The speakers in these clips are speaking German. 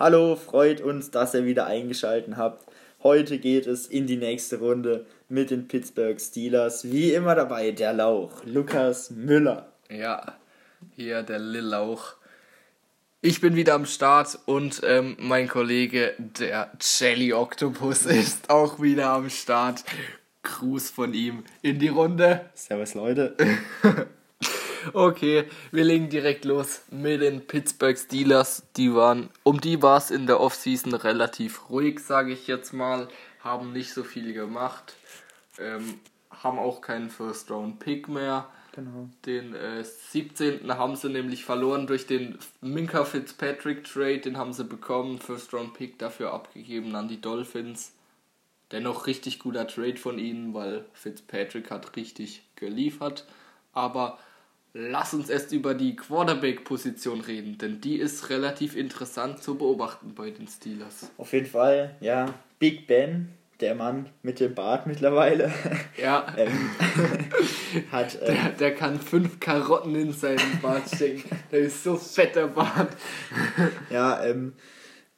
Hallo, freut uns, dass ihr wieder eingeschaltet habt. Heute geht es in die nächste Runde mit den Pittsburgh Steelers. Wie immer dabei der Lauch, Lukas Müller. Ja, hier der Lil Lauch. Ich bin wieder am Start und ähm, mein Kollege, der Jelly Octopus, ist auch wieder am Start. Gruß von ihm in die Runde. Servus, Leute. Okay, wir legen direkt los mit den Pittsburgh Steelers. Die waren, um die war es in der Offseason relativ ruhig, sage ich jetzt mal. Haben nicht so viel gemacht. Ähm, haben auch keinen First Round Pick mehr. Genau. Den äh, 17. haben sie nämlich verloren durch den Minka Fitzpatrick Trade. Den haben sie bekommen. First Round Pick dafür abgegeben an die Dolphins. Dennoch richtig guter Trade von ihnen, weil Fitzpatrick hat richtig geliefert. Aber lass uns erst über die Quarterback-Position reden, denn die ist relativ interessant zu beobachten bei den Steelers. Auf jeden Fall, ja. Big Ben, der Mann mit dem Bart mittlerweile. Ja. ähm, hat, ähm, Der, der kann fünf Karotten in seinen Bart stecken. Der ist so fett, der Bart. ja, ähm,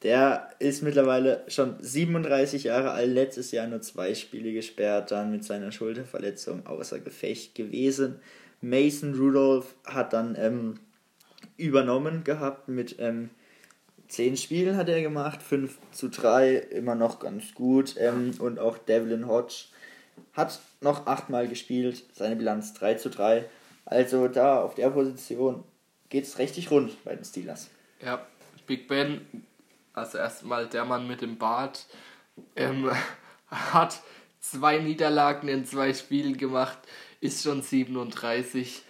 der ist mittlerweile schon 37 Jahre alt, letztes Jahr nur zwei Spiele gesperrt, dann mit seiner Schulterverletzung außer Gefecht gewesen. Mason Rudolph hat dann ähm, übernommen gehabt mit ähm, 10 Spielen hat er gemacht, 5 zu 3, immer noch ganz gut. Ähm, und auch Devlin Hodge hat noch 8 Mal gespielt, seine Bilanz 3 zu 3. Also da auf der Position geht es richtig rund bei den Steelers. Ja, Big Ben, also erstmal der Mann mit dem Bart, ähm, hat zwei Niederlagen in zwei Spielen gemacht, ist schon 37,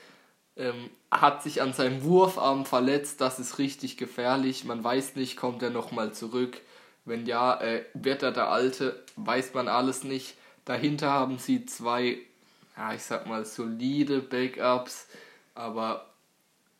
ähm, hat sich an seinem Wurfarm verletzt, das ist richtig gefährlich. Man weiß nicht, kommt er nochmal zurück. Wenn ja, äh, wird er der Alte, weiß man alles nicht. Dahinter haben sie zwei, ja, ich sag mal, solide Backups, aber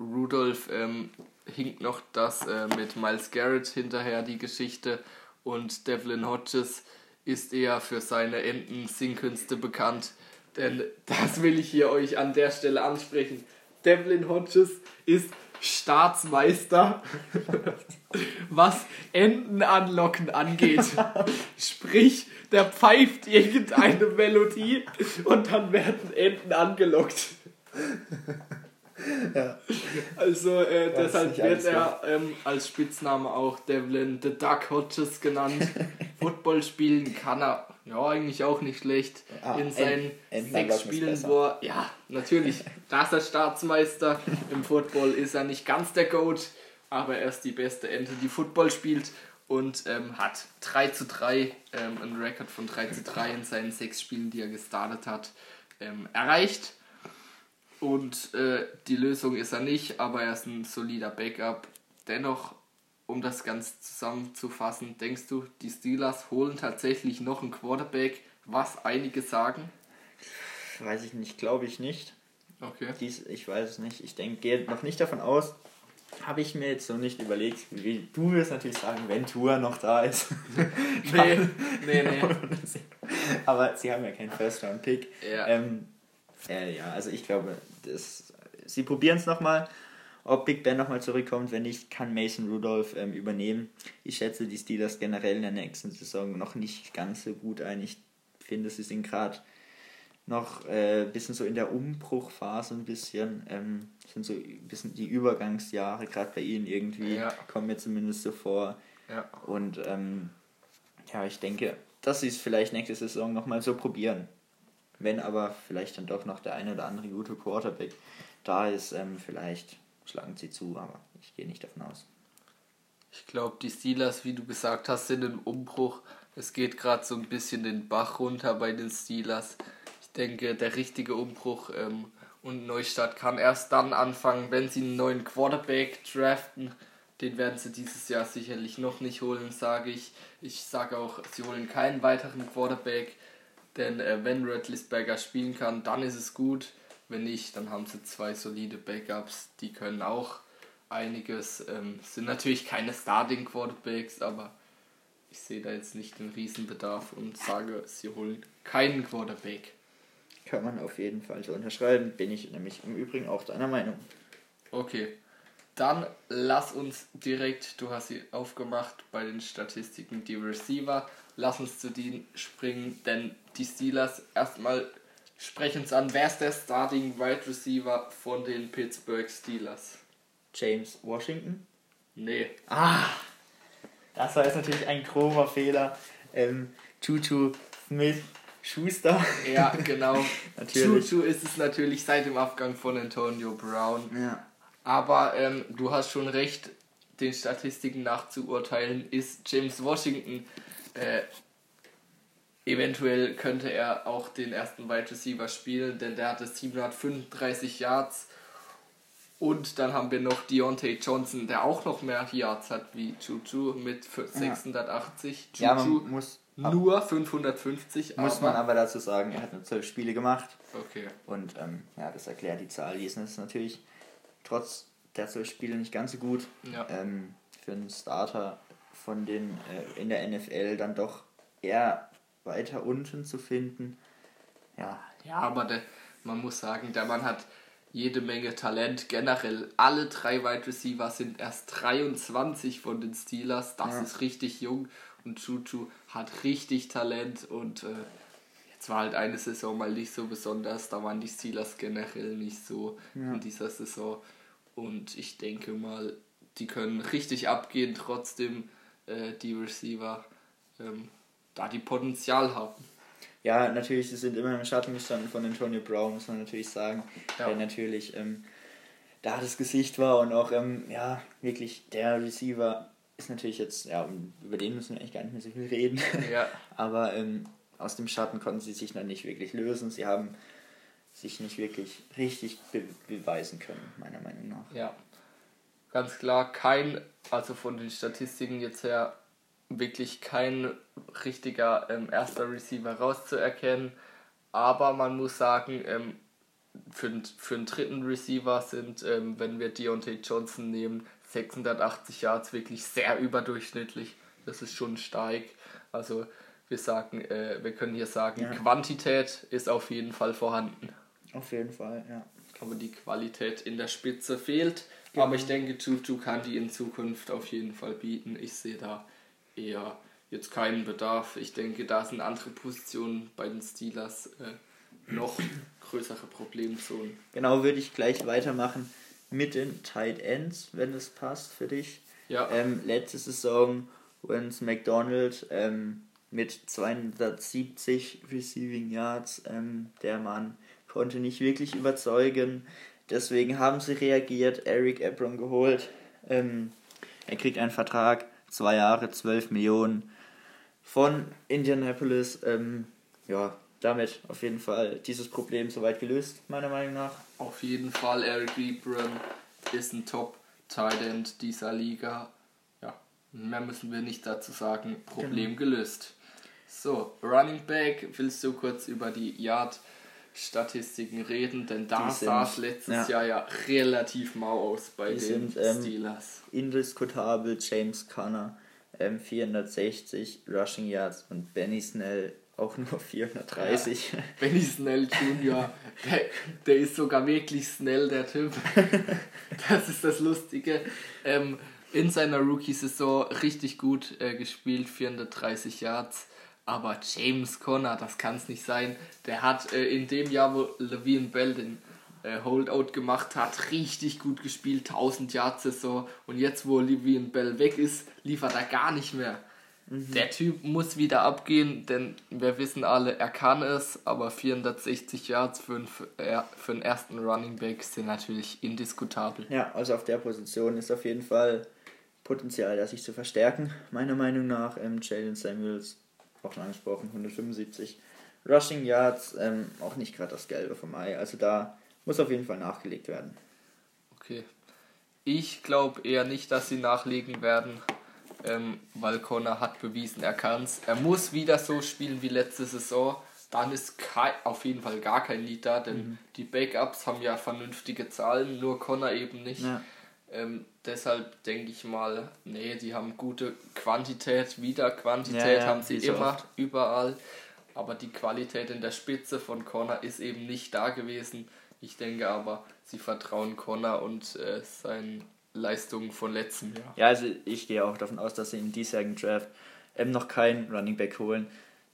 Rudolph ähm, hinkt noch das äh, mit Miles Garrett hinterher, die Geschichte. Und Devlin Hodges ist eher für seine Enten-Singkünste bekannt. Denn das will ich hier euch an der Stelle ansprechen. Devlin Hodges ist Staatsmeister, was Enten anlocken angeht. Sprich, der pfeift irgendeine Melodie und dann werden Enten angelockt. Ja. Also äh, deshalb wird er ähm, als Spitzname auch Devlin the Duck Hodges genannt. Football spielen kann er ja eigentlich auch nicht schlecht. Ah, In seinen Ent- Entenanlocken sechs Spielen, wo er, ja natürlich, da ist er Staatsmeister. Im Football ist er nicht ganz der Goat, aber er ist die beste Ente, die Football spielt und ähm, hat 3 zu 3, ähm, einen Rekord von 3 zu 3 in seinen sechs Spielen, die er gestartet hat, ähm, erreicht. Und äh, die Lösung ist er nicht, aber er ist ein solider Backup. Dennoch, um das Ganze zusammenzufassen, denkst du, die Steelers holen tatsächlich noch einen Quarterback, was einige sagen? Weiß ich nicht, glaube ich nicht. Okay. Dies, ich weiß es nicht. Ich denke, gehe noch nicht davon aus. Habe ich mir jetzt so nicht überlegt. Wie, du wirst natürlich sagen, wenn Tour noch da ist. Nee, nee, nee. Aber sie haben ja keinen First-Round-Pick. Ja. Ähm, äh, ja, also ich glaube, das, sie probieren es nochmal. Ob Big Ben nochmal zurückkommt, wenn nicht, kann Mason Rudolph ähm, übernehmen. Ich schätze die Steelers generell in der nächsten Saison noch nicht ganz so gut ein. Ich finde, sie sind gerade noch äh, ein bisschen so in der Umbruchphase ein bisschen. Ähm, sind so ein bisschen die Übergangsjahre, gerade bei ihnen irgendwie, Ja. kommen mir zumindest so vor. Ja. Und ähm, ja, ich denke, dass sie es vielleicht nächste Saison nochmal so probieren. Wenn aber vielleicht dann doch noch der eine oder andere gute Quarterback da ist, ähm, vielleicht schlagen sie zu, aber ich gehe nicht davon aus. Ich glaube, die Steelers, wie du gesagt hast, sind im Umbruch. Es geht gerade so ein bisschen den Bach runter bei den Steelers. Ich denke, der richtige Umbruch ähm, und Neustart kann erst dann anfangen, wenn sie einen neuen Quarterback draften. Den werden sie dieses Jahr sicherlich noch nicht holen, sage ich. Ich sage auch, sie holen keinen weiteren Quarterback, denn äh, wenn Rattlesberger spielen kann, dann ist es gut. Wenn nicht, dann haben sie zwei solide Backups, die können auch einiges. Ähm, sind natürlich keine Starting Quarterbacks, aber ich sehe da jetzt nicht den Riesenbedarf und sage, sie holen keinen Quarterback. Kann man auf jeden Fall so unterschreiben, bin ich nämlich im Übrigen auch deiner Meinung. Okay. Dann lass uns direkt, du hast sie aufgemacht bei den Statistiken, die Receiver. Lass uns zu denen springen, denn die Steelers erstmal sprechen es an. Wer ist der Starting Wide Receiver von den Pittsburgh Steelers? James Washington? Nee. Ah, das war jetzt natürlich ein grober Fehler. Ähm, Juju Smith Schuster. Ja, genau. natürlich. Juju ist es natürlich seit dem Abgang von Antonio Brown. Ja. Aber ähm, du hast schon recht, den Statistiken nachzuurteilen, ist James Washington. Äh, eventuell könnte er auch den ersten Wide Receiver spielen, denn der hatte 735 Yards. Und dann haben wir noch Deontay Johnson, der auch noch mehr Yards hat wie Juju mit 680. Ja, Juju ja, muss nur 550. Muss man aber dazu sagen, er hat nur 12 Spiele gemacht. Okay. Und ähm, ja, das erklärt die Zahl. Die ist natürlich trotz der zwölf Spiele nicht ganz so gut. Ja. Ähm, für einen Starter von den äh, in der NFL dann doch eher weiter unten zu finden. Ja. Ja, aber der, man muss sagen, der Mann hat jede Menge Talent. Generell alle drei Wide Receiver sind erst 23 von den Steelers. Das ja. ist richtig jung. Und Chuchu hat richtig Talent und äh, jetzt war halt eine Saison mal nicht so besonders. Da waren die Steelers generell nicht so ja. in dieser Saison. Und ich denke mal, die können richtig abgehen, trotzdem äh, die Receiver ähm, da die Potenzial haben. Ja, natürlich, sie sind immer im Schatten gestanden von Antonio Brown, muss man natürlich sagen. Ja. Der natürlich ähm, da das Gesicht war und auch ähm, ja, wirklich der Receiver ist natürlich jetzt, ja, über den müssen wir eigentlich gar nicht mehr so viel reden. Ja. Aber ähm, aus dem Schatten konnten sie sich dann nicht wirklich lösen. Sie haben sich nicht wirklich richtig be beweisen können, meiner Meinung nach. Ja, ganz klar, kein, also von den Statistiken jetzt her, wirklich kein richtiger ähm, erster Receiver rauszuerkennen. Aber man muss sagen, ähm, für, für einen dritten Receiver sind, ähm, wenn wir Deontay Johnson nehmen, 680 Yards wirklich sehr überdurchschnittlich. Das ist schon stark. Also wir sagen, äh, wir können hier sagen, ja. Quantität ist auf jeden Fall vorhanden. Auf jeden Fall, ja. Aber die Qualität in der Spitze fehlt. Genau. Aber ich denke, Juju kann die in Zukunft auf jeden Fall bieten. Ich sehe da eher jetzt keinen Bedarf. Ich denke, da sind andere Positionen bei den Steelers äh, noch größere Problemzonen. Genau, würde ich gleich weitermachen mit den Tight Ends, wenn es passt für dich. Ja. Ähm, letzte Saison, Wens McDonald ähm, mit 270 Receiving Yards, ähm, der Mann konnte nicht wirklich überzeugen. Deswegen haben sie reagiert, Eric Ebron geholt. Ähm, er kriegt einen Vertrag, zwei Jahre, 12 Millionen von Indianapolis. Ähm, ja, damit auf jeden Fall dieses Problem soweit gelöst, meiner Meinung nach. Auf jeden Fall, Eric Ebron ist ein Top-Tight dieser Liga. Ja, mehr müssen wir nicht dazu sagen. Problem genau. gelöst. So, Running Back, willst du kurz über die Yard Statistiken reden, denn da sah es letztes ja. Jahr ja relativ mau aus bei die den sind, ähm, Steelers. Indiskutabel James Conner, ähm, 460 Rushing Yards und Benny Snell auch nur 430. Ja, Benny Snell Jr., der, der ist sogar wirklich schnell, der Typ. Das ist das Lustige. Ähm, in seiner Rookie-Saison richtig gut äh, gespielt, 430 Yards. Aber James Conner, das kann es nicht sein. Der hat äh, in dem Jahr, wo Levine Bell den äh, Holdout gemacht hat, richtig gut gespielt, 1000 Yards Saison. Und jetzt, wo Levine Bell weg ist, liefert er gar nicht mehr. Mhm. Der Typ muss wieder abgehen, denn wir wissen alle, er kann es, aber 460 Yards für, einen, für einen ersten Running Back sind natürlich indiskutabel. Ja, also auf der Position ist auf jeden Fall Potenzial, das sich zu verstärken, meiner Meinung nach. Ähm, Jalen Samuels auch schon angesprochen, 175 Rushing Yards, ähm, auch nicht gerade das Gelbe vom Ei. Also da muss auf jeden Fall nachgelegt werden. Okay. Ich glaube eher nicht, dass sie nachlegen werden, ähm, weil Connor hat bewiesen, er kann es. Er muss wieder so spielen wie letzte Saison. Dann ist kein, auf jeden Fall gar kein Lied da, denn mhm. die Backups haben ja vernünftige Zahlen, nur Connor eben nicht. Ja. Ähm, deshalb denke ich mal, nee, die haben gute Quantität, wieder Quantität ja, ja, haben sie immer, oft. überall. Aber die Qualität in der Spitze von Connor ist eben nicht da gewesen. Ich denke aber, sie vertrauen Connor und äh, sein Leistung von letztem Jahr. Ja, also ich gehe auch davon aus, dass sie im diesjährigen Draft ähm, noch keinen Running Back holen.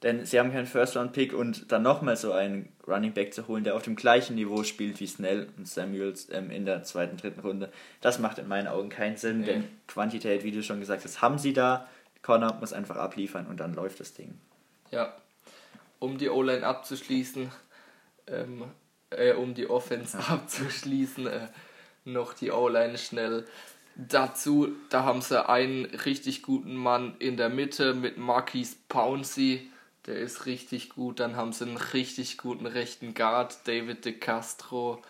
Denn sie haben keinen First-Round-Pick und dann nochmal so einen Running Back zu holen, der auf dem gleichen Niveau spielt wie Snell und Samuels ähm, in der zweiten, dritten Runde, das macht in meinen Augen keinen Sinn, nee. denn Quantität, wie du schon gesagt hast, haben sie da. Connor muss einfach abliefern und dann läuft das Ding. Ja, um die O-Line abzuschließen, ähm, äh, um die Offense ja. abzuschließen, äh, noch die O-Line schnell. Dazu, da haben sie einen richtig guten Mann in der Mitte mit Marquis Pouncey der ist richtig gut. Dann haben sie einen richtig guten rechten Guard, David de Castro,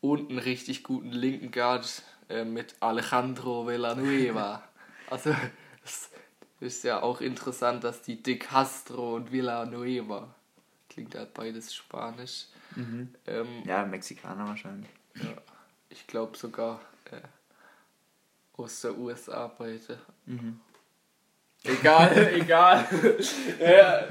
und einen richtig guten linken Guard äh, mit Alejandro Villanueva. also, es ist ja auch interessant, dass die de Castro und Villanueva, klingt halt beides Spanisch. Mhm. Ähm, ja, Mexikaner wahrscheinlich. Ja, ich glaube sogar äh, aus der USA beide. Mhm. Egal, egal. ja,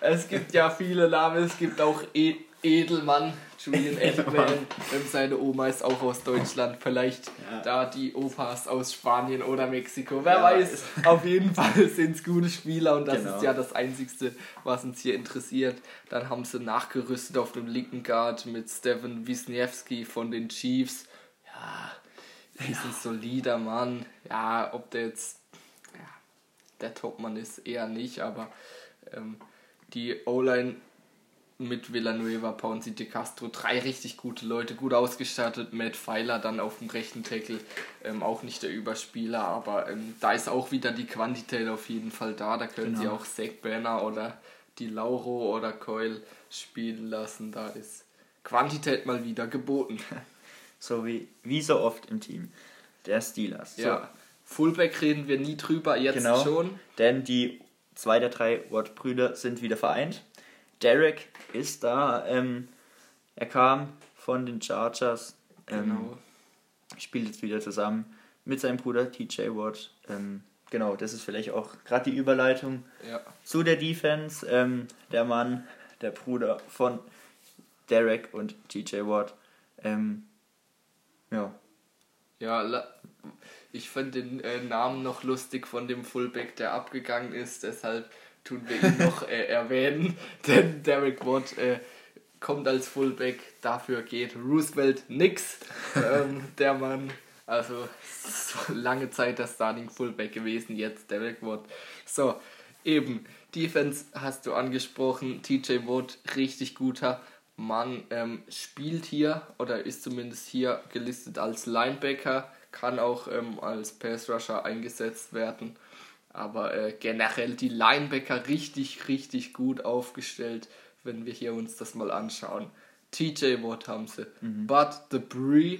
es gibt ja viele Namen, es gibt auch e Edelmann, Julian Edelman. Seine Oma ist auch aus Deutschland, vielleicht ja. da die Opas aus Spanien oder Mexiko. Wer ja. weiß, auf jeden Fall sind es gute Spieler und das genau. ist ja das Einzige, was uns hier interessiert. Dann haben sie nachgerüstet auf dem linken Guard mit Steven Wisniewski von den Chiefs. Ja, ist ein solider Mann. Ja, ob der jetzt der Topmann ist eher nicht, aber ähm, die O-Line mit Villanueva, Ponzi, De Castro, drei richtig gute Leute, gut ausgestattet. Matt Pfeiler dann auf dem rechten Tackle, ähm, auch nicht der Überspieler, aber ähm, da ist auch wieder die Quantität auf jeden Fall da. Da können genau. sie auch Zach Banner oder die Lauro oder Coil spielen lassen. Da ist Quantität mal wieder geboten. So wie, wie so oft im Team der Steelers. So. Ja. Fullback reden wir nie drüber, jetzt genau, schon. Denn die zwei der drei Watt-Brüder sind wieder vereint. Derek ist da. Ähm, er kam von den Chargers. Ähm, genau. Spielt jetzt wieder zusammen mit seinem Bruder TJ Watt. Ähm, genau, das ist vielleicht auch gerade die Überleitung ja. zu der Defense. Ähm, der Mann, der Bruder von Derek und TJ Watt. Ähm, ja. Ja, ich fand den äh, Namen noch lustig von dem Fullback, der abgegangen ist, deshalb tun wir ihn noch äh, erwähnen, denn Derek Watt äh, kommt als Fullback, dafür geht Roosevelt nix. Ähm, der Mann, also so lange Zeit der Starting Fullback gewesen, jetzt Derek Watt. So, eben, Defense hast du angesprochen, TJ Watt, richtig guter Mann, ähm, spielt hier oder ist zumindest hier gelistet als Linebacker kann auch ähm, als Pass Rusher eingesetzt werden. Aber äh, generell die Linebacker richtig, richtig gut aufgestellt, wenn wir hier uns das mal anschauen. TJ Watt haben sie. Mhm. But the Bree,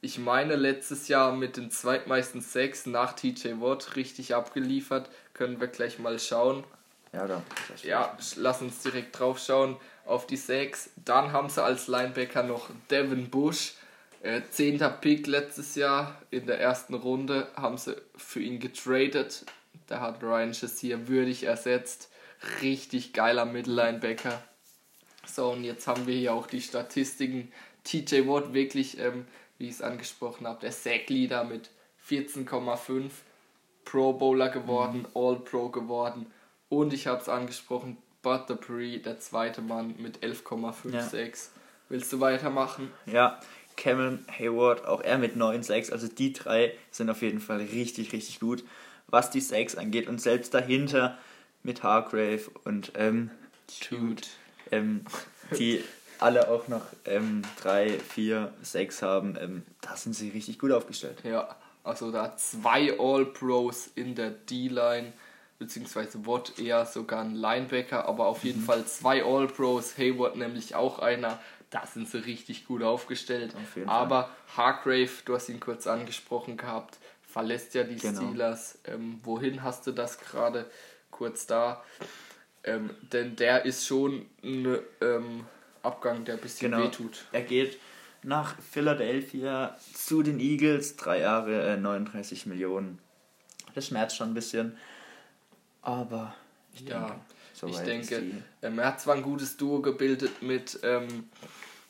ich meine letztes Jahr mit den zweitmeisten Sacks nach TJ Watt richtig abgeliefert. Können wir gleich mal schauen. Ja, da. Ja, lass uns direkt drauf schauen auf die Sacks. Dann haben sie als Linebacker noch Devin Bush äh, zehnter Pick letztes Jahr in der ersten Runde haben sie für ihn getradet. Da hat Ryan Shazier würdig ersetzt. Richtig geiler Mittellinebacker. So, und jetzt haben wir hier auch die Statistiken. TJ Watt wirklich, ähm, wie ich es angesprochen habe, der Sack-Leader mit 14,5 Pro Bowler geworden, mhm. All-Pro geworden. Und ich habe es angesprochen, Bud Dupree, der zweite Mann mit 11,56. Ja. Willst du weitermachen? Ja, Cameron Hayward, auch er mit 9 Sacks. Also die drei sind auf jeden Fall richtig, richtig gut, was die Sacks angeht. Und selbst dahinter mit Hargrave und ähm, Jude, ähm, die alle auch noch ähm, 3, 4, 6 haben, ähm, da sind sie richtig gut aufgestellt. Ja, also da zwei All-Pros in der D-Line, beziehungsweise Watt eher sogar ein Linebacker, aber auf jeden mhm. Fall zwei All-Pros, Hayward nämlich auch einer, da sind sie richtig gut aufgestellt. Auf Aber Hargrave, du hast ihn kurz angesprochen gehabt, verlässt ja die genau. Steelers. Ähm, wohin hast du das gerade kurz da? Ähm, denn der ist schon ein ähm, Abgang, der ein bisschen genau. wehtut. Er geht nach Philadelphia zu den Eagles, drei Jahre, äh, 39 Millionen. Das schmerzt schon ein bisschen, aber ich ja, denke, so ich denke ähm, er hat zwar ein gutes Duo gebildet mit ähm,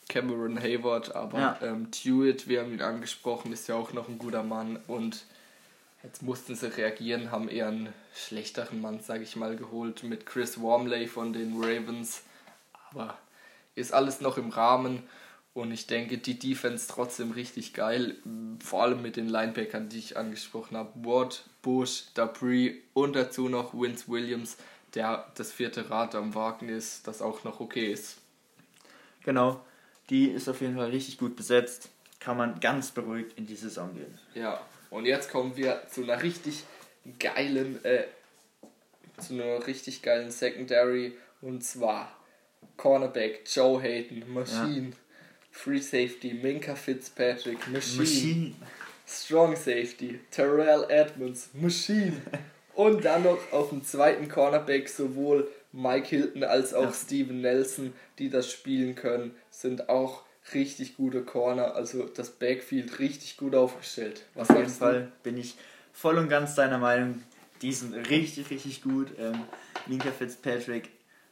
Cameron Hayward, aber Ja. ähm, Dewitt, wir haben ihn angesprochen, ist ja auch noch ein guter Mann und jetzt mussten sie reagieren, haben eher einen schlechteren Mann, sage ich mal, geholt mit Chris Wormley von den Ravens, aber ist alles noch im Rahmen und ich denke, die Defense trotzdem richtig geil, vor allem mit den Linebackern, die ich angesprochen habe, Watt, Bush, Dupree und dazu noch Vince Williams, der das vierte Rad am Wagen ist, das auch noch okay ist. Genau. Die ist auf jeden Fall richtig gut besetzt. Kann man ganz beruhigt in die Saison gehen. Ja, und jetzt kommen wir zu einer richtig geilen, äh, zu einer richtig geilen Secondary und zwar Cornerback Joe Hayden, Machine, Free Safety Minka Fitzpatrick, Machine, Machine. Strong Safety Terrell Edmonds, Machine und dann noch auf dem zweiten Cornerback sowohl Mike Hilton als auch Ja. Steven Nelson, die das spielen können, sind auch richtig gute Corner, also das Backfield richtig gut aufgestellt. Was Auf jeden? Fall bin ich voll und ganz deiner Meinung. Die sind richtig, richtig gut. Ähm, Minka Fitzpatrick,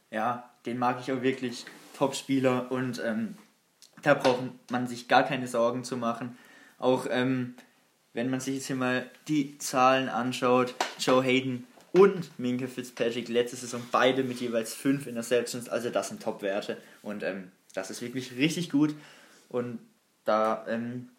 ja, den mag ich auch wirklich. Top-Spieler und ähm, da braucht man sich gar keine Sorgen zu machen. Auch ähm, wenn man sich jetzt hier mal die Zahlen anschaut, Joe Hayden und Minka Fitzpatrick letzte Saison beide mit jeweils 5 Interceptions, also das sind Top-Werte und ähm, das ist wirklich richtig gut und da, ähm,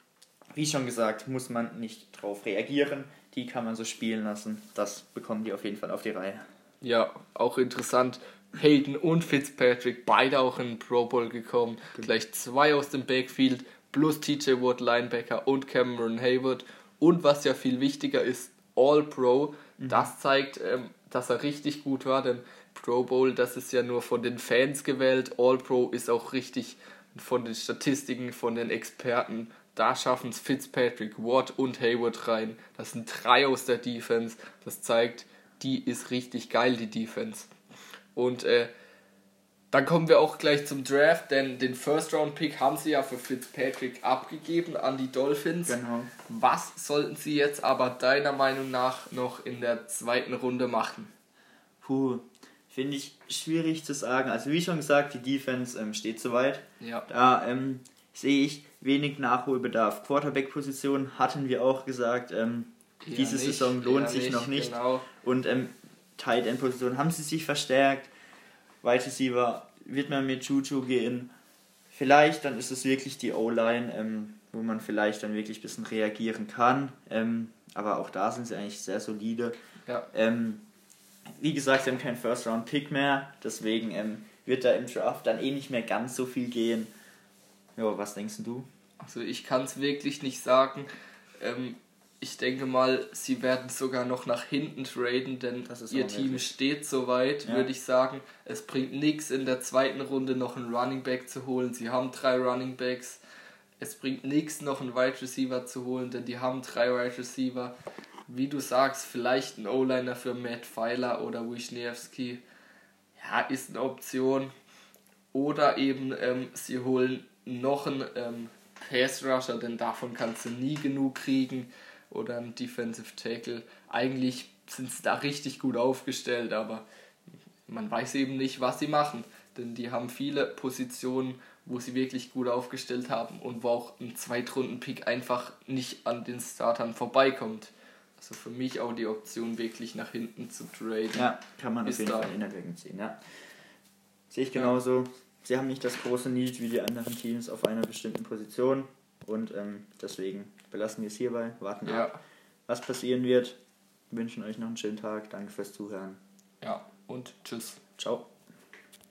wie schon gesagt, muss man nicht drauf reagieren, die kann man so spielen lassen, das bekommen die auf jeden Fall auf die Reihe. Ja, auch interessant. Hayden und Fitzpatrick, beide auch in den Pro Bowl gekommen. Gleich zwei aus dem Backfield, plus TJ Watt, Linebacker und Cameron Hayward. Und was ja viel wichtiger ist, All Pro. Das zeigt, ähm, dass er richtig gut war, denn Pro Bowl, das ist ja nur von den Fans gewählt. All Pro ist auch richtig von den Statistiken, von den Experten. Da schaffen es Fitzpatrick, Watt und Hayward rein. Das sind drei aus der Defense. Das zeigt, die ist richtig geil, die Defense. Und äh, dann kommen wir auch gleich zum Draft, denn den First-Round-Pick haben sie ja für Fitzpatrick abgegeben an die Dolphins. Genau. Was sollten sie jetzt aber deiner Meinung nach noch in der zweiten Runde machen? Puh, finde ich schwierig zu sagen. Also wie schon gesagt, die Defense ähm, steht soweit. Ja. Da ähm, sehe ich wenig Nachholbedarf. Quarterback-Position hatten wir auch gesagt, ähm, diese nicht, Saison lohnt sich nicht, noch nicht. Genau. Und ähm, Tight End Position haben sie sich verstärkt. Wide Receiver wird man mit Juju gehen. Vielleicht dann ist es wirklich die O-Line, ähm, wo man vielleicht dann wirklich ein bisschen reagieren kann. Ähm, aber auch da sind sie eigentlich sehr solide. Ja. Ähm, wie gesagt, sie haben keinen First Round Pick mehr, deswegen ähm, wird da im Draft dann eh nicht mehr ganz so viel gehen. Ja, was denkst du? Also ich kann es wirklich nicht sagen. Ähm, ich denke mal, sie werden sogar noch nach hinten traden, denn ihr Team steht soweit, Ja. würde ich sagen. Es bringt nichts in der zweiten Runde noch einen Running Back zu holen. Sie haben drei Running Backs. Es bringt nichts noch einen Wide Receiver zu holen, denn die haben drei Wide Receiver. Wie du sagst, vielleicht ein O-Liner für Matt Pfeiler oder Wisniewski. Ja, ist eine Option. Oder eben ähm, sie holen noch einen ähm, Pass Rusher, denn davon kannst du nie genug kriegen. Oder einen Defensive Tackle. Eigentlich sind sie da richtig gut aufgestellt, aber man weiß eben nicht, was sie machen. Denn die haben viele Positionen, wo sie wirklich gut aufgestellt haben und wo auch ein Zweitrunden-Pick einfach nicht an den Startern vorbeikommt. Also für mich auch die Option, wirklich nach hinten zu traden. Ja, kann man auf jeden da. Fall in Erwägung ziehen, ja. Sehe ich genauso. Sie haben nicht das große Need wie die anderen Teams auf einer bestimmten Position und ähm, deswegen belassen wir es hierbei, warten Ja, ab, was passieren wird. Wünschen euch noch einen schönen Tag. Danke fürs Zuhören. ja. Und tschüss. Ciao.